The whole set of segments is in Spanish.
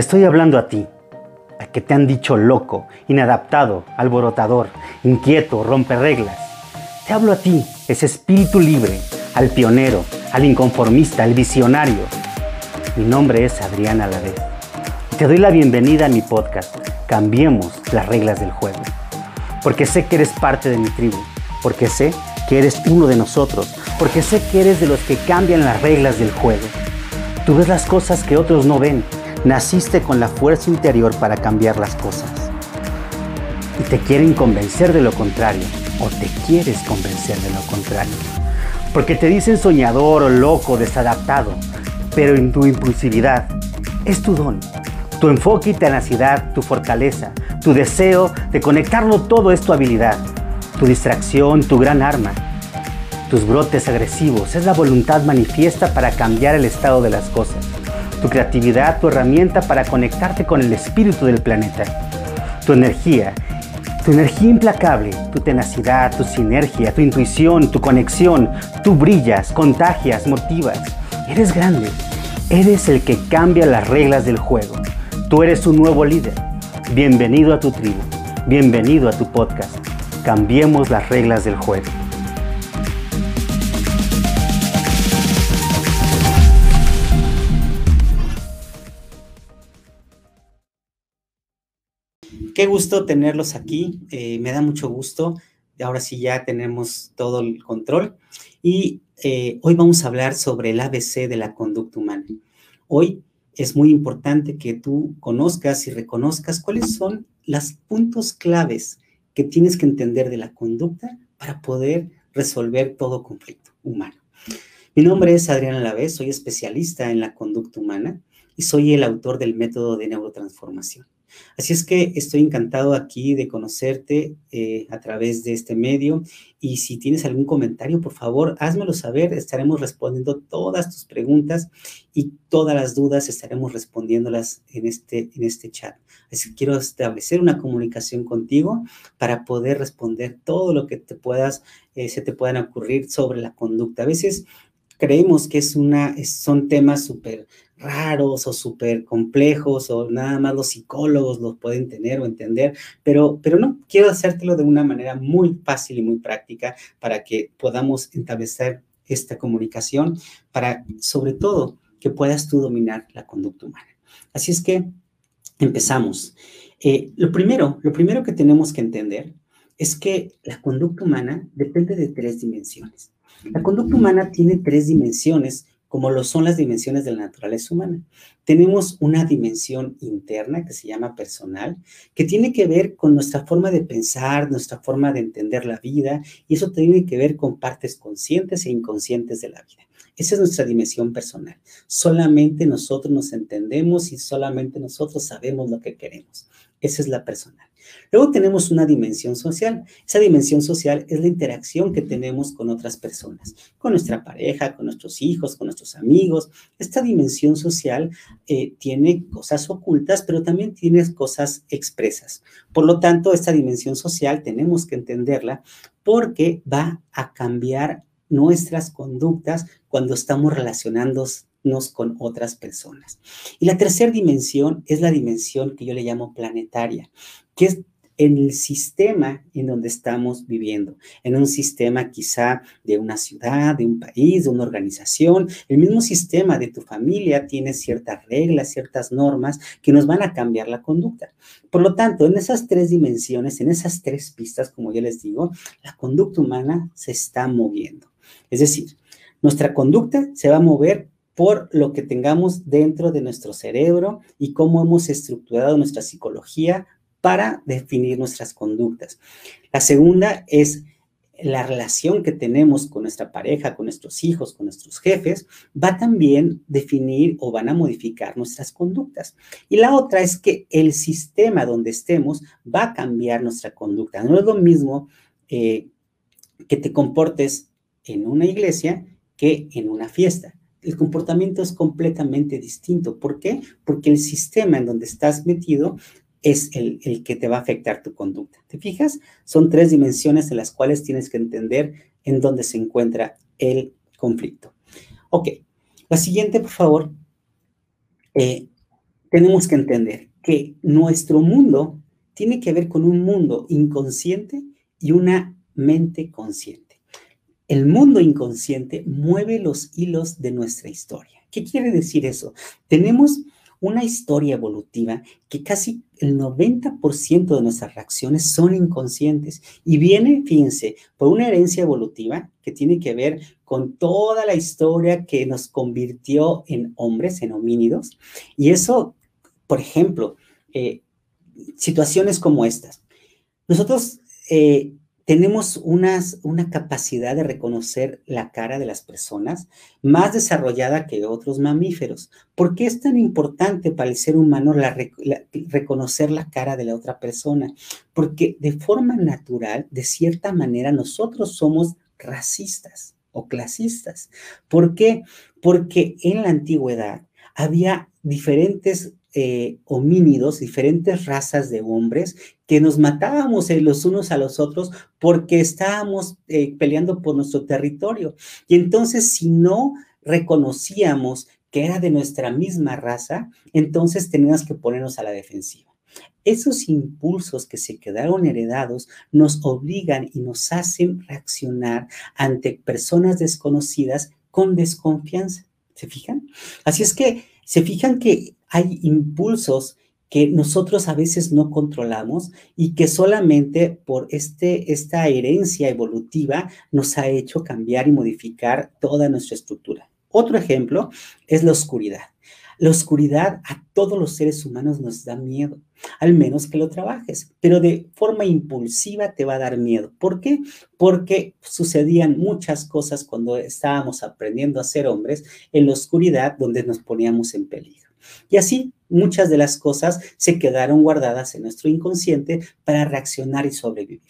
Estoy hablando a ti, a que te han dicho loco, inadaptado, alborotador, inquieto, rompe reglas. Te hablo a ti, ese espíritu libre, al pionero, al inconformista, al visionario. Mi nombre es Adrián Alavés. Te doy la bienvenida a mi podcast. Cambiemos las reglas del juego. Porque sé que eres parte de mi tribu. Porque sé que eres uno de nosotros. Porque sé que eres de los que cambian las reglas del juego. Tú ves las cosas que otros no ven Naciste con la fuerza interior para cambiar las cosas. Y te quieren convencer de lo contrario, o te quieres convencer de lo contrario. Porque te dicen soñador o loco, desadaptado, pero en tu impulsividad es tu don. Tu enfoque y tenacidad, tu fortaleza, tu deseo de conectarlo todo es tu habilidad, tu distracción, tu gran arma. Tus brotes agresivos es la voluntad manifiesta para cambiar el estado de las cosas tu creatividad, tu herramienta para conectarte con el espíritu del planeta, tu energía, tu energía implacable, tu tenacidad, tu sinergia, tu intuición, tu conexión, tú brillas, contagias, motivas. Eres grande, eres el que cambia las reglas del juego. Tú eres un nuevo líder. Bienvenido a tu tribu, bienvenido a tu podcast. Cambiemos las reglas del juego. Qué gusto tenerlos aquí, eh, me da mucho gusto. Ahora sí ya tenemos todo el control. Y eh, hoy vamos a hablar sobre el ABC de la conducta humana. Hoy es muy importante que tú conozcas y reconozcas cuáles son los puntos claves que tienes que entender de la conducta para poder resolver todo conflicto humano. Mi nombre es Adrián Alavés, soy especialista en la conducta humana y soy el autor del método de neurotransformación. Así es que estoy encantado aquí de conocerte eh, a través de este medio y si tienes algún comentario, por favor, házmelo saber. Estaremos respondiendo todas tus preguntas y todas las dudas estaremos respondiéndolas en este, en este chat. Así que quiero establecer una comunicación contigo para poder responder todo lo que te puedas, eh, se te puedan ocurrir sobre la conducta. A veces creemos que es una, son temas súper raros o súper complejos o nada más los psicólogos los pueden tener o entender, pero, pero no, quiero hacértelo de una manera muy fácil y muy práctica para que podamos establecer esta comunicación, para sobre todo que puedas tú dominar la conducta humana. Así es que empezamos. Eh, lo primero, lo primero que tenemos que entender es que la conducta humana depende de tres dimensiones. La conducta humana tiene tres dimensiones como lo son las dimensiones de la naturaleza humana. Tenemos una dimensión interna que se llama personal, que tiene que ver con nuestra forma de pensar, nuestra forma de entender la vida, y eso tiene que ver con partes conscientes e inconscientes de la vida. Esa es nuestra dimensión personal. Solamente nosotros nos entendemos y solamente nosotros sabemos lo que queremos. Esa es la personal. Luego tenemos una dimensión social. Esa dimensión social es la interacción que tenemos con otras personas, con nuestra pareja, con nuestros hijos, con nuestros amigos. Esta dimensión social eh, tiene cosas ocultas, pero también tiene cosas expresas. Por lo tanto, esta dimensión social tenemos que entenderla porque va a cambiar nuestras conductas cuando estamos relacionándonos con otras personas. Y la tercera dimensión es la dimensión que yo le llamo planetaria, que es en el sistema en donde estamos viviendo, en un sistema quizá de una ciudad, de un país, de una organización. El mismo sistema de tu familia tiene ciertas reglas, ciertas normas que nos van a cambiar la conducta. Por lo tanto, en esas tres dimensiones, en esas tres pistas, como yo les digo, la conducta humana se está moviendo. Es decir, nuestra conducta se va a mover por lo que tengamos dentro de nuestro cerebro y cómo hemos estructurado nuestra psicología para definir nuestras conductas. La segunda es la relación que tenemos con nuestra pareja, con nuestros hijos, con nuestros jefes, va también definir o van a modificar nuestras conductas. Y la otra es que el sistema donde estemos va a cambiar nuestra conducta. No es lo mismo eh, que te comportes en una iglesia que en una fiesta. El comportamiento es completamente distinto. ¿Por qué? Porque el sistema en donde estás metido es el, que te va a afectar tu conducta. ¿Te fijas? Son tres dimensiones en las cuales tienes que entender en dónde se encuentra el conflicto. Ok, la siguiente, por favor. Eh, tenemos que entender que nuestro mundo tiene que ver con un mundo inconsciente y una mente consciente. El mundo inconsciente mueve los hilos de nuestra historia. ¿Qué quiere decir eso? Tenemos una historia evolutiva que casi el 90% de nuestras reacciones son inconscientes y viene, fíjense, por una herencia evolutiva que tiene que ver con toda la historia que nos convirtió en hombres, en homínidos. Y eso, por ejemplo, eh, situaciones como estas. Nosotros eh, tenemos unas, una capacidad de reconocer la cara de las personas más desarrollada que otros mamíferos. ¿Por qué es tan importante para el ser humano reconocer la cara de la otra persona? Porque de forma natural, de cierta manera, nosotros somos racistas o clasistas. ¿Por qué? Porque en la antigüedad había diferentes eh, homínidos, diferentes razas de hombres, que nos matábamos eh, los unos a los otros porque estábamos eh, peleando por nuestro territorio. Y entonces, si no reconocíamos que era de nuestra misma raza, entonces teníamos que ponernos a la defensiva. Esos impulsos que se quedaron heredados nos obligan y nos hacen reaccionar ante personas desconocidas con desconfianza. ¿Se fijan? Así es que se fijan que hay impulsos que nosotros a veces no controlamos y que solamente por este, esta herencia evolutiva nos ha hecho cambiar y modificar toda nuestra estructura. Otro ejemplo es la oscuridad. La oscuridad a todos los seres humanos nos da miedo, al menos que lo trabajes, pero de forma impulsiva te va a dar miedo. ¿Por qué? Porque sucedían muchas cosas cuando estábamos aprendiendo a ser hombres en la oscuridad donde nos poníamos en peligro. Y así muchas de las cosas se quedaron guardadas en nuestro inconsciente para reaccionar y sobrevivir.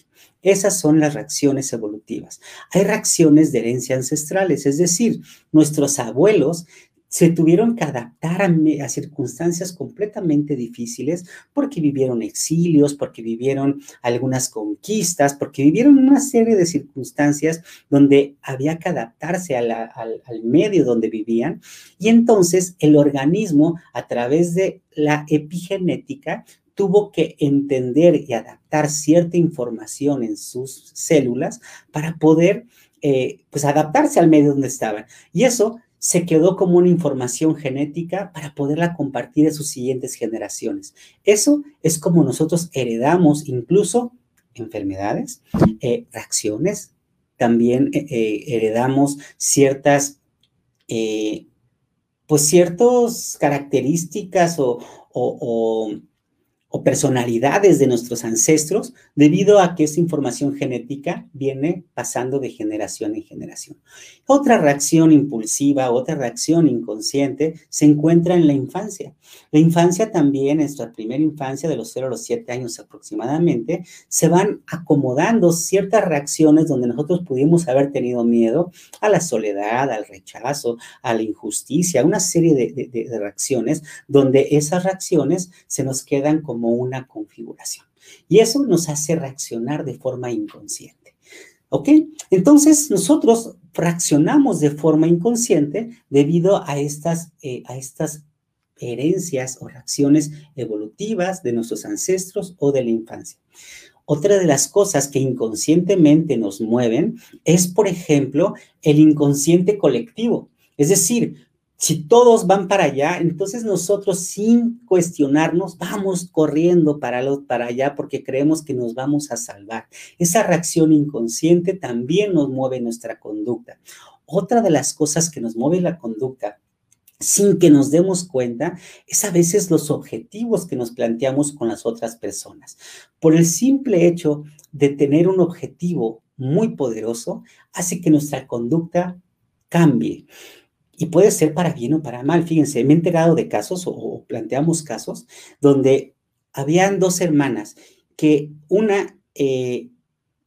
Esas son las reacciones evolutivas. Hay reacciones de herencia ancestrales, es decir, nuestros abuelos se tuvieron que adaptar a, circunstancias completamente difíciles porque vivieron exilios, porque vivieron algunas conquistas, porque vivieron una serie de circunstancias donde había que adaptarse al, al medio donde vivían. Y entonces el organismo, a través de la epigenética, tuvo que entender y adaptar cierta información en sus células para poder eh, pues adaptarse al medio donde estaban. Y eso se quedó como una información genética para poderla compartir a sus siguientes generaciones. Eso es como nosotros heredamos incluso enfermedades, eh, reacciones, también eh, eh, heredamos ciertas, pues ciertas características o, o personalidades de nuestros ancestros debido a que esa información genética viene pasando de generación en generación. Otra reacción impulsiva, otra reacción inconsciente se encuentra en la infancia. La infancia también, nuestra primera infancia de los 0 a los 7 años aproximadamente, se van acomodando ciertas reacciones donde nosotros pudimos haber tenido miedo a la soledad, al rechazo, a la injusticia, una serie de, de reacciones donde esas reacciones se nos quedan como una configuración. Y eso nos hace reaccionar de forma inconsciente. ¿Ok? Entonces, nosotros reaccionamos de forma inconsciente debido a estas, eh, a estas herencias o reacciones evolutivas de nuestros ancestros o de la infancia. Otra de las cosas que inconscientemente nos mueven es, por ejemplo, el inconsciente colectivo. Es decir, si todos van para allá, entonces nosotros sin cuestionarnos vamos corriendo para, allá porque creemos que nos vamos a salvar. Esa reacción inconsciente también nos mueve nuestra conducta. Otra de las cosas que nos mueve la conducta sin que nos demos cuenta, es a veces los objetivos que nos planteamos con las otras personas. Por el simple hecho de tener un objetivo muy poderoso, hace que nuestra conducta cambie. Y puede ser para bien o para mal. Fíjense, me he enterado de casos o, planteamos casos donde habían dos hermanas que una eh,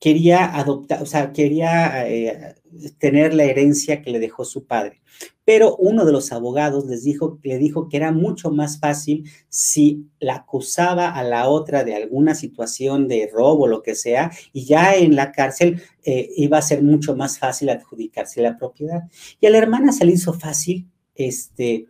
quería adoptar, o sea, quería eh, tener la herencia que le dejó su padre. Pero uno de los abogados les dijo, le dijo que era mucho más fácil si la acusaba a la otra de alguna situación de robo, lo que sea, y ya en la cárcel eh, iba a ser mucho más fácil adjudicarse la propiedad. Y a la hermana se le hizo fácil, este,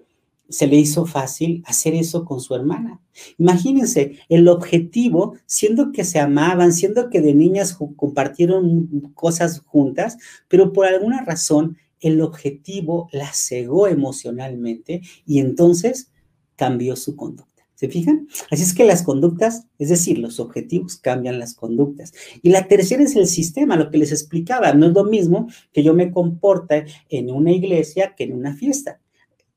se le hizo fácil hacer eso con su hermana. Imagínense, el objetivo, siendo que se amaban, siendo que de niñas compartieron cosas juntas, pero por alguna razón el objetivo la cegó emocionalmente y entonces cambió su conducta. ¿Se fijan? Así es que las conductas, es decir, los objetivos cambian las conductas. Y la tercera es el sistema, lo que les explicaba. No es lo mismo que yo me comporte en una iglesia que en una fiesta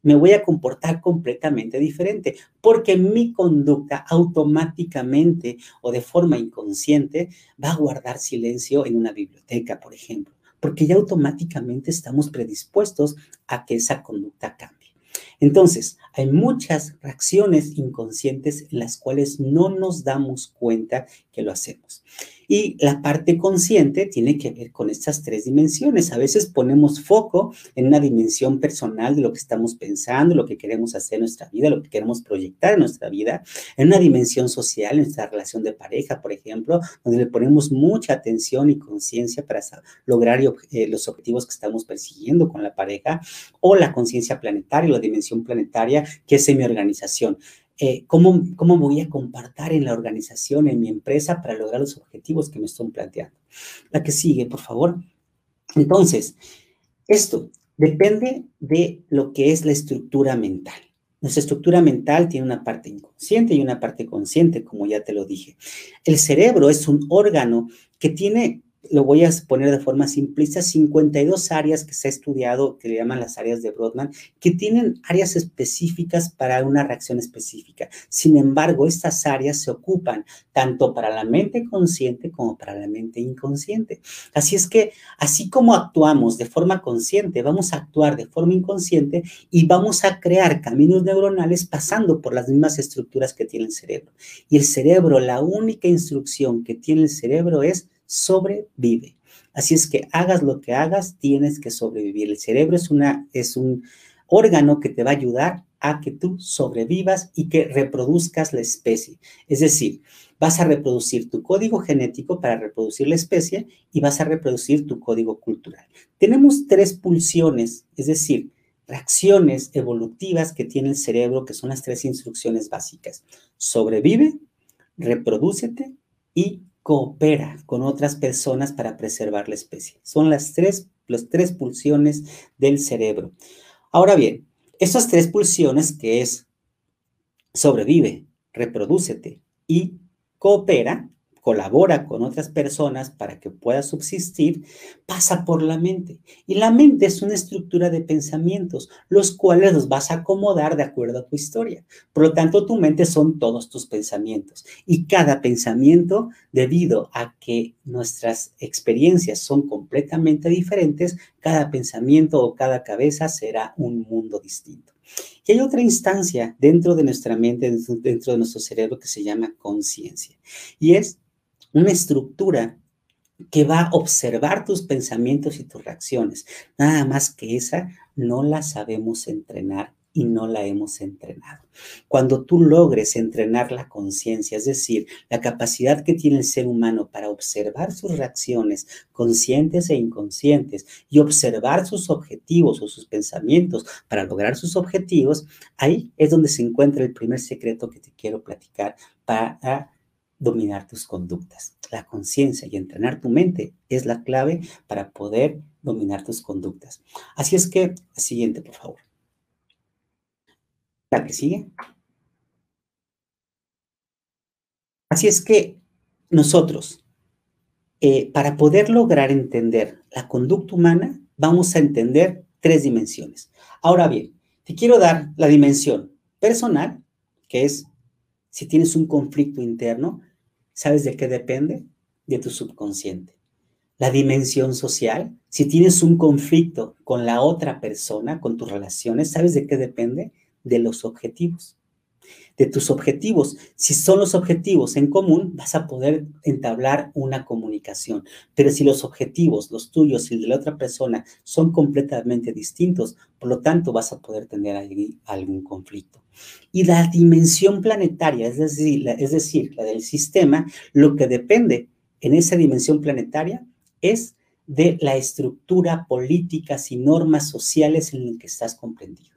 me voy a comportar completamente diferente, porque mi conducta automáticamente o de forma inconsciente va a guardar silencio en una biblioteca, por ejemplo, porque ya automáticamente estamos predispuestos a que esa conducta cambie. Entonces, hay muchas reacciones inconscientes en las cuales no nos damos cuenta que lo hacemos. Y la parte consciente tiene que ver con estas tres dimensiones. A veces ponemos foco en una dimensión personal de lo que estamos pensando, lo que queremos hacer en nuestra vida, lo que queremos proyectar en nuestra vida, en una dimensión social, en nuestra relación de pareja, por ejemplo, donde le ponemos mucha atención y conciencia para lograr eh, los objetivos que estamos persiguiendo con la pareja, o la conciencia planetaria, la dimensión planetaria, que es mi organización. Eh, ¿cómo, ¿cómo voy a compartir en la organización, en mi empresa, para lograr los objetivos que me estoy planteando? La que sigue, por favor. Entonces, esto depende de lo que es la estructura mental. Nuestra estructura mental tiene una parte inconsciente y una parte consciente, como ya te lo dije. El cerebro es un órgano que tiene lo voy a poner de forma simplista, 52 áreas que se ha estudiado, que le llaman las áreas de Brodmann, que tienen áreas específicas para una reacción específica. Sin embargo, estas áreas se ocupan tanto para la mente consciente como para la mente inconsciente. Así es que, así como actuamos de forma consciente, vamos a actuar de forma inconsciente y vamos a crear caminos neuronales pasando por las mismas estructuras que tiene el cerebro. Y el cerebro, la única instrucción que tiene el cerebro es sobrevive. Así es que hagas lo que hagas, tienes que sobrevivir. El cerebro es, una, es un órgano que te va a ayudar a que tú sobrevivas y que reproduzcas la especie. Es decir, vas a reproducir tu código genético para reproducir la especie y vas a reproducir tu código cultural. Tenemos tres pulsiones, es decir, reacciones evolutivas que tiene el cerebro, que son las tres instrucciones básicas. Sobrevive, reprodúcete y coopera con otras personas para preservar la especie. Son las tres, las tres pulsiones del cerebro. Ahora bien, esas tres pulsiones que es sobrevive, reprodúcete y coopera, colabora con otras personas para que pueda subsistir, pasa por la mente. Y la mente es una estructura de pensamientos, los cuales los vas a acomodar de acuerdo a tu historia. Por lo tanto, tu mente son todos tus pensamientos. Y cada pensamiento, debido a que nuestras experiencias son completamente diferentes, cada pensamiento o cada cabeza será un mundo distinto. Y hay otra instancia dentro de nuestra mente, dentro de nuestro cerebro que se llama conciencia. Y es una estructura que va a observar tus pensamientos y tus reacciones. Nada más que esa no la sabemos entrenar y no la hemos entrenado. Cuando tú logres entrenar la conciencia, es decir, la capacidad que tiene el ser humano para observar sus reacciones conscientes e inconscientes y observar sus objetivos o sus pensamientos para lograr sus objetivos, ahí es donde se encuentra el primer secreto que te quiero platicar para dominar tus conductas. La conciencia y entrenar tu mente es la clave para poder dominar tus conductas. Así es que, siguiente, por favor. La que sigue. Así es que nosotros, eh, para poder lograr entender la conducta humana, vamos a entender tres dimensiones. Ahora bien, te quiero dar la dimensión personal, que es si tienes un conflicto interno, ¿sabes de qué depende? De tu subconsciente. La dimensión social, si tienes un conflicto con la otra persona, con tus relaciones, ¿sabes de qué depende? De los objetivos. De tus objetivos. Si son los objetivos en común, vas a poder entablar una comunicación. Pero si los objetivos, los tuyos y de la otra persona, son completamente distintos, por lo tanto vas a poder tener algún conflicto. Y la dimensión planetaria, es decir, la, es decir, la del sistema, lo que depende en esa dimensión planetaria es de la estructura políticas y normas sociales en las que estás comprendido.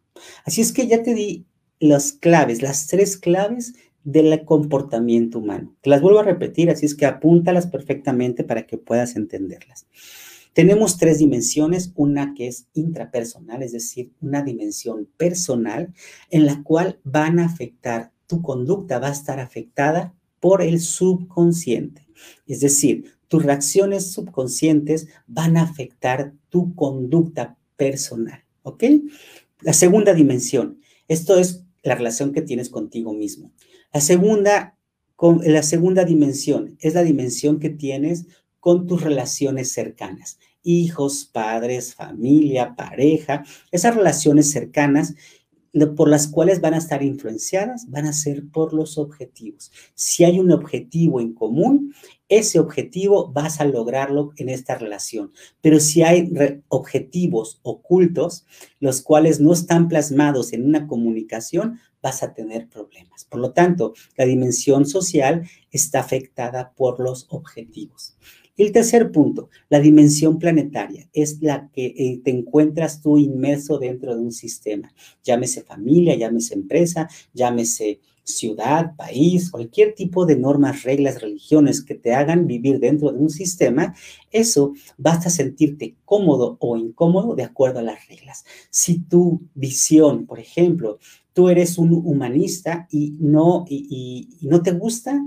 Así es que ya te di las claves, las tres claves del comportamiento humano. Te las vuelvo a repetir, así es que apúntalas perfectamente para que puedas entenderlas. Tenemos tres dimensiones, una que es intrapersonal, es decir, una dimensión personal en la cual van a afectar, tu conducta va a estar afectada por el subconsciente. Es decir, tus reacciones subconscientes van a afectar tu conducta personal, ¿ok? La segunda dimensión, esto es la relación que tienes contigo mismo. La segunda, la segunda dimensión es la dimensión que tienes con tus relaciones cercanas, hijos, padres, familia, pareja, esas relaciones cercanas por las cuales van a estar influenciadas van a ser por los objetivos. Si hay un objetivo en común, ese objetivo vas a lograrlo en esta relación. Pero si hay objetivos ocultos, los cuales no están plasmados en una comunicación, vas a tener problemas. Por lo tanto, la dimensión social está afectada por los objetivos. El tercer punto, la dimensión planetaria, es la que eh, te encuentras tú inmerso dentro de un sistema, llámese familia, llámese empresa, llámese ciudad, país, cualquier tipo de normas, reglas, religiones que te hagan vivir dentro de un sistema, eso basta sentirte cómodo o incómodo de acuerdo a las reglas. Si tu visión, por ejemplo, tú eres un humanista y no, y no te gusta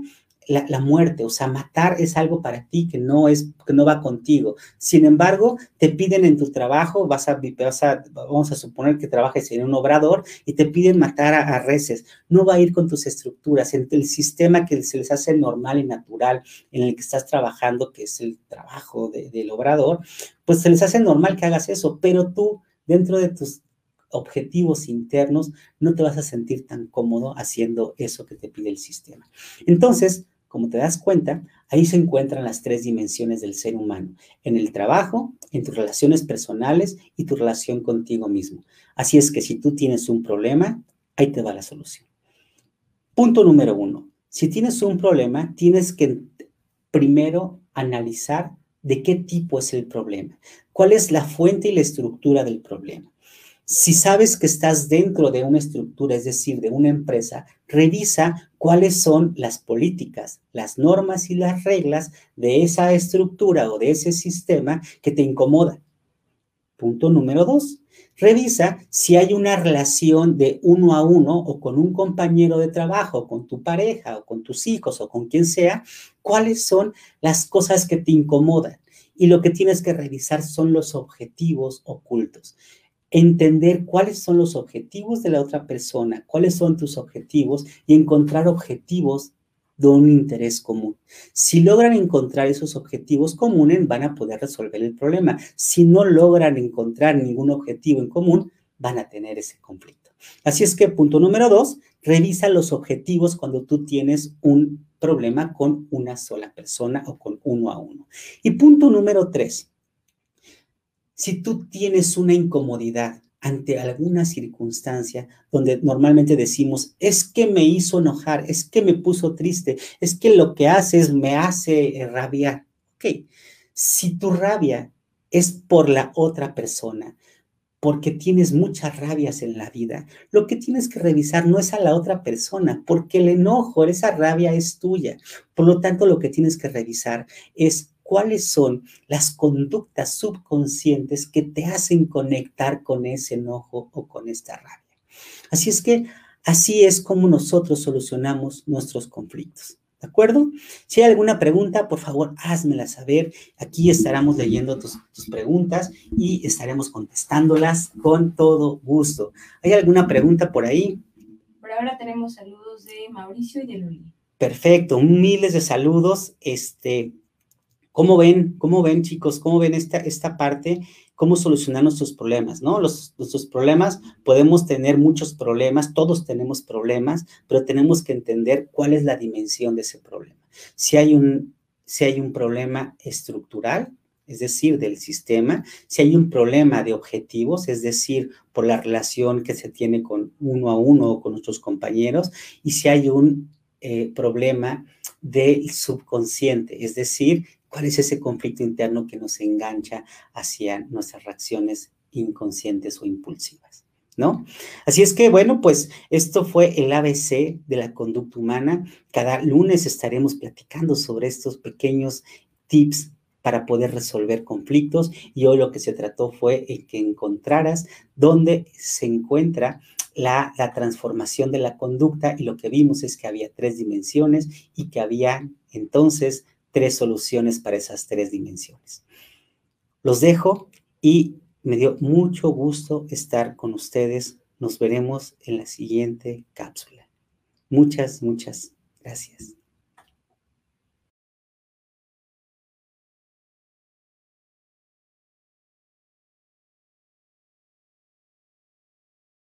la, muerte, o sea, matar es algo para ti que no es, que no va contigo. Sin embargo, te piden en tu trabajo, vas a, vamos a suponer que trabajes en un obrador y te piden matar a, reces. No va a ir con tus estructuras, en el sistema que se les hace normal y natural en el que estás trabajando, que es el trabajo del obrador, pues se les hace normal que hagas eso, pero tú dentro de tus objetivos internos, no te vas a sentir tan cómodo haciendo eso que te pide el sistema. Entonces, como te das cuenta, ahí se encuentran las tres dimensiones del ser humano, en el trabajo, en tus relaciones personales y tu relación contigo mismo. Así es que si tú tienes un problema, ahí te va la solución. Punto número uno, si tienes un problema, tienes que primero analizar de qué tipo es el problema, cuál es la fuente y la estructura del problema. Si sabes que estás dentro de una estructura, es decir, de una empresa, revisa cuáles son las políticas, las normas y las reglas de esa estructura o de ese sistema que te incomoda. Punto número dos. Revisa si hay una relación de uno a uno o con un compañero de trabajo, con tu pareja o con tus hijos o con quien sea, cuáles son las cosas que te incomodan. Y lo que tienes que revisar son los objetivos ocultos entender cuáles son los objetivos de la otra persona, cuáles son tus objetivos y encontrar objetivos de un interés común. Si logran encontrar esos objetivos comunes, van a poder resolver el problema. Si no logran encontrar ningún objetivo en común, van a tener ese conflicto. Así es que punto número dos, revisa los objetivos cuando tú tienes un problema con una sola persona o con uno a uno. Y punto número tres, si tú tienes una incomodidad ante alguna circunstancia donde normalmente decimos, es que me hizo enojar, es que me puso triste, es que lo que haces me hace eh, rabiar. Ok, si tu rabia es por la otra persona, porque tienes muchas rabias en la vida, lo que tienes que revisar no es a la otra persona, porque el enojo, esa rabia es tuya. Por lo tanto, lo que tienes que revisar es cuáles son las conductas subconscientes que te hacen conectar con ese enojo o con esta rabia. Así es que así es como nosotros solucionamos nuestros conflictos. ¿De acuerdo? Si hay alguna pregunta, por favor, házmela saber. Aquí estaremos leyendo tus, tus, preguntas y estaremos contestándolas con todo gusto. ¿Hay alguna pregunta por ahí? Por ahora tenemos saludos de Mauricio y de Luli. Perfecto, miles de saludos. Este, ¿Cómo ven, cómo ven chicos, cómo ven esta, esta parte, cómo solucionar nuestros problemas, ¿no? Los, nuestros problemas, podemos tener muchos problemas, todos tenemos problemas, pero tenemos que entender cuál es la dimensión de ese problema. Si hay un, si hay un problema estructural, es decir, del sistema, si hay un problema de objetivos, es decir, por la relación que se tiene con uno a uno o con nuestros compañeros, y si hay un eh, problema del subconsciente, es decir, ¿Cuál es ese conflicto interno que nos engancha hacia nuestras reacciones inconscientes o impulsivas? ¿no? Así es que, bueno, pues esto fue el ABC de la conducta humana. Cada lunes estaremos platicando sobre estos pequeños tips para poder resolver conflictos y hoy lo que se trató fue el que encontraras dónde se encuentra la, la, transformación de la conducta y lo que vimos es que había tres dimensiones y que había entonces tres soluciones para esas tres dimensiones. Los dejo y me dio mucho gusto estar con ustedes. Nos veremos en la siguiente cápsula. Muchas, muchas gracias.